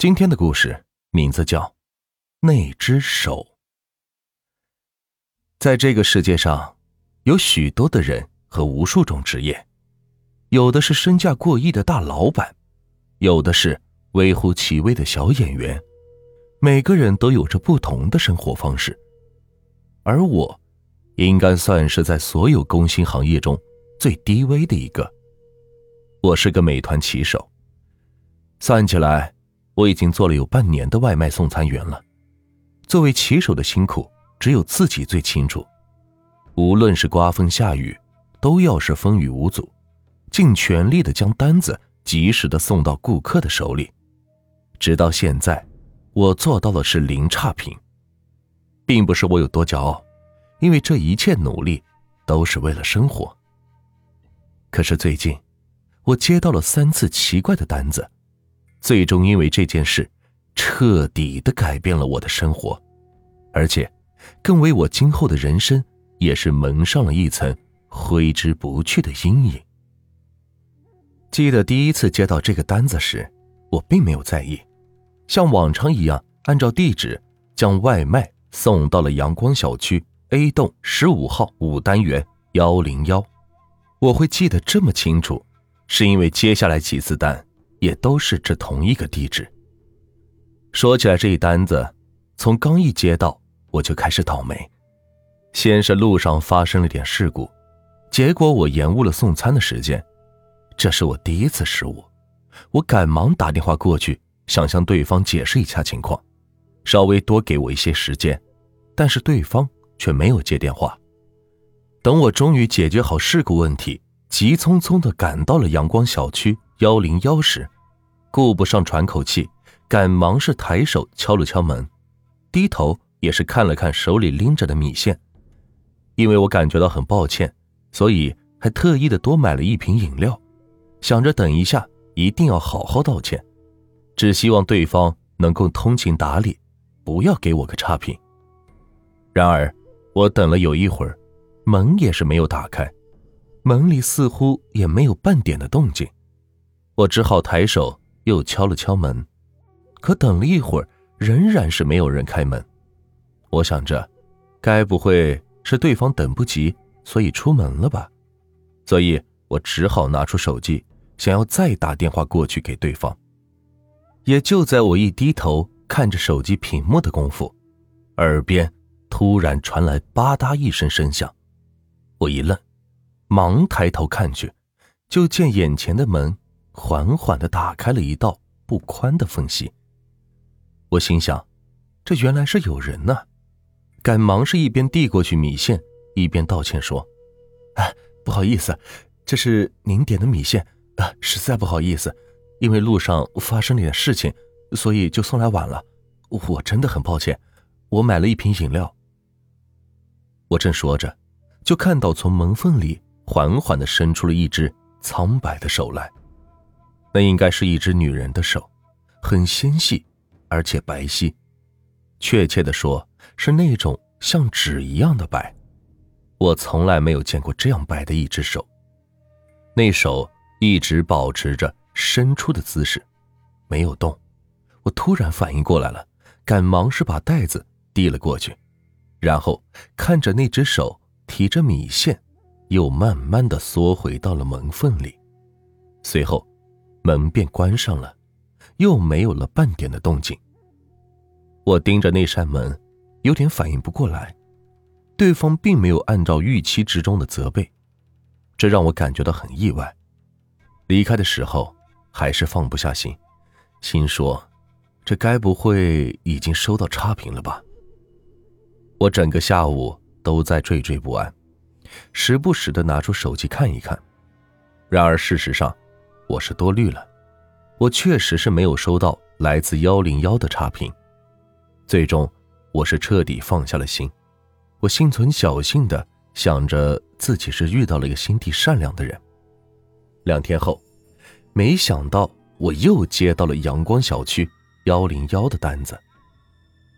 今天的故事名字叫《那只手》。在这个世界上，有许多的人和无数种职业，有的是身价过亿的大老板，有的是微乎其微的小演员。每个人都有着不同的生活方式，而我，应该算是在所有工薪行业中最低微的一个。我是个美团骑手，算起来。我已经做了有半年的外卖送餐员了。作为骑手的辛苦，只有自己最清楚。无论是刮风下雨，都要是风雨无阻，尽全力的将单子及时的送到顾客的手里。直到现在，我做到的是零差评，并不是我有多骄傲，因为这一切努力都是为了生活。可是最近，我接到了三次奇怪的单子。最终因为这件事，彻底的改变了我的生活，而且，更为我今后的人生也是蒙上了一层挥之不去的阴影。记得第一次接到这个单子时，我并没有在意，像往常一样按照地址将外卖送到了阳光小区 A 栋十五号五单元幺零幺。我会记得这么清楚，是因为接下来几次单。也都是这同一个地址。说起来，这一单子从刚一接到，我就开始倒霉。先是路上发生了点事故，结果我延误了送餐的时间，这是我第一次失误。我赶忙打电话过去，想向对方解释一下情况，稍微多给我一些时间，但是对方却没有接电话。等我终于解决好事故问题，急匆匆的赶到了阳光小区。幺零幺时，顾不上喘口气，赶忙是抬手敲了敲门，低头也是看了看手里拎着的米线。因为我感觉到很抱歉，所以还特意的多买了一瓶饮料，想着等一下一定要好好道歉，只希望对方能够通情达理，不要给我个差评。然而，我等了有一会儿，门也是没有打开，门里似乎也没有半点的动静。我只好抬手又敲了敲门，可等了一会儿，仍然是没有人开门。我想着，该不会是对方等不及，所以出门了吧？所以我只好拿出手机，想要再打电话过去给对方。也就在我一低头看着手机屏幕的功夫，耳边突然传来吧嗒一声声响。我一愣，忙抬头看去，就见眼前的门。缓缓的打开了一道不宽的缝隙。我心想，这原来是有人呢，赶忙是一边递过去米线，一边道歉说：“哎，不好意思，这是您点的米线啊，实在不好意思，因为路上发生了点事情，所以就送来晚了。我真的很抱歉，我买了一瓶饮料。”我正说着，就看到从门缝里缓缓的伸出了一只苍白的手来。那应该是一只女人的手，很纤细，而且白皙，确切的说是那种像纸一样的白。我从来没有见过这样白的一只手。那手一直保持着伸出的姿势，没有动。我突然反应过来了，赶忙是把袋子递了过去，然后看着那只手提着米线，又慢慢的缩回到了门缝里，随后。门便关上了，又没有了半点的动静。我盯着那扇门，有点反应不过来，对方并没有按照预期之中的责备，这让我感觉到很意外。离开的时候还是放不下心，心说：这该不会已经收到差评了吧？我整个下午都在惴惴不安，时不时的拿出手机看一看。然而事实上，我是多虑了，我确实是没有收到来自幺零幺的差评。最终，我是彻底放下了心。我心存侥幸的想着自己是遇到了一个心地善良的人。两天后，没想到我又接到了阳光小区幺零幺的单子。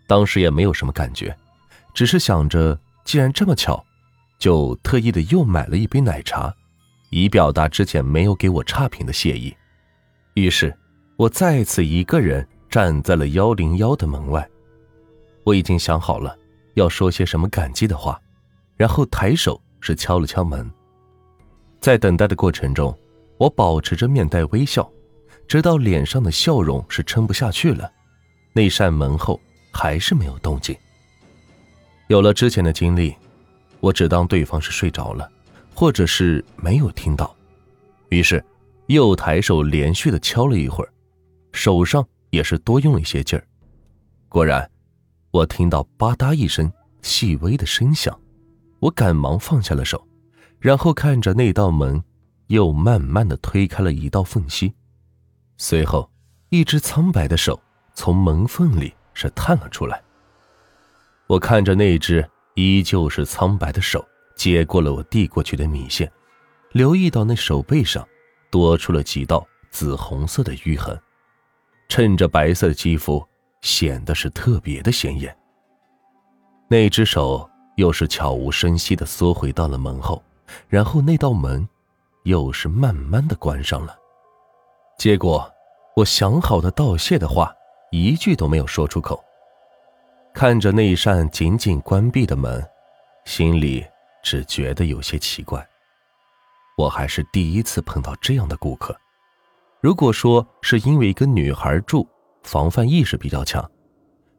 当时也没有什么感觉，只是想着既然这么巧，就特意的又买了一杯奶茶。以表达之前没有给我差评的谢意，于是，我再次一个人站在了幺零幺的门外。我已经想好了要说些什么感激的话，然后抬手是敲了敲门。在等待的过程中，我保持着面带微笑，直到脸上的笑容是撑不下去了，那扇门后还是没有动静。有了之前的经历，我只当对方是睡着了，或者是没有听到，于是又抬手连续的敲了一会儿，手上也是多用了一些劲儿。果然，我听到吧嗒一声细微的声响，我赶忙放下了手。然后看着那道门，又慢慢的推开了一道缝隙，随后，一只苍白的手从门缝里是探了出来。我看着那只依旧是苍白的手，接过了我递过去的米线，留意到那手背上多出了几道紫红色的淤痕，衬着白色的肌肤，显得是特别的显眼。那只手又是悄无声息的缩回到了门后。然后那道门，又是慢慢的关上了。结果，我想好的道谢的话，一句都没有说出口。看着那一扇紧紧关闭的门，心里只觉得有些奇怪。我还是第一次碰到这样的顾客。如果说是因为跟女孩住，防范意识比较强，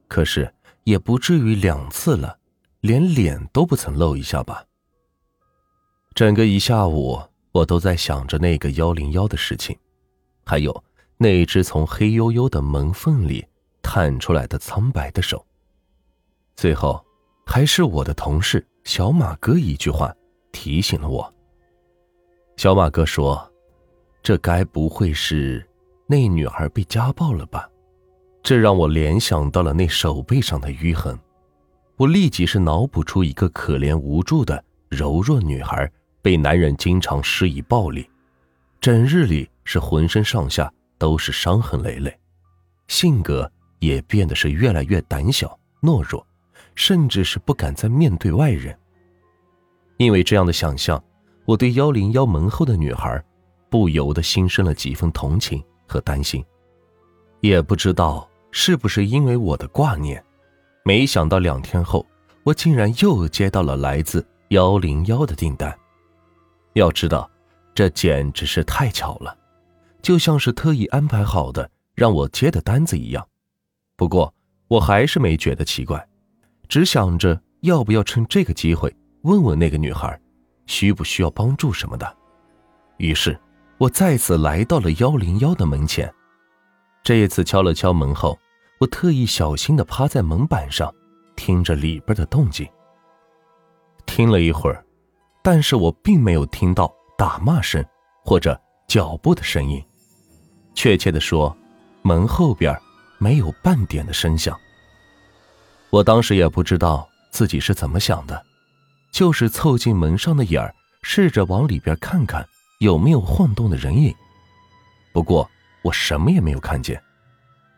可是也不至于两次了，连脸都不曾露一下吧。整个一下午，我都在想着那个幺零幺的事情，还有那只从黑黝黝的门缝里探出来的苍白的手。最后，还是我的同事小马哥一句话提醒了我。小马哥说：“这该不会是那女孩被家暴了吧？”这让我联想到了那手背上的淤痕，我立即是脑补出一个可怜无助的柔弱女孩。被男人经常施以暴力，整日里是浑身上下都是伤痕累累，性格也变得是越来越胆小懦弱，甚至是不敢再面对外人。因为这样的想象，我对幺零幺门后的女孩不由得心生了几分同情和担心。也不知道是不是因为我的挂念，没想到两天后，我竟然又接到了来自幺零幺的订单。要知道，这简直是太巧了，就像是特意安排好的让我接的单子一样。不过我还是没觉得奇怪，只想着要不要趁这个机会问问那个女孩，需不需要帮助什么的。于是，我再次来到了幺零幺的门前。这一次敲了敲门后，我特意小心的趴在门板上，听着里边的动静。听了一会儿。但是我并没有听到打骂声或者脚步的声音，确切的说，门后边没有半点的声响。我当时也不知道自己是怎么想的，就是凑近门上的眼儿，试着往里边看看有没有晃动的人影。不过我什么也没有看见，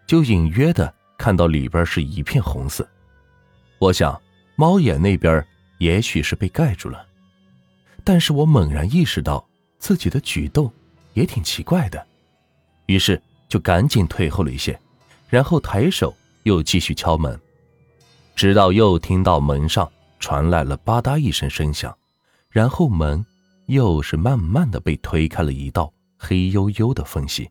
就隐约的看到里边是一片红色。我想猫眼那边也许是被盖住了。但是我猛然意识到自己的举动也挺奇怪的，于是就赶紧退后了一些，然后抬手又继续敲门，直到又听到门上传来了吧嗒一声声响，然后门又是慢慢的被推开了一道黑黝黝的缝隙。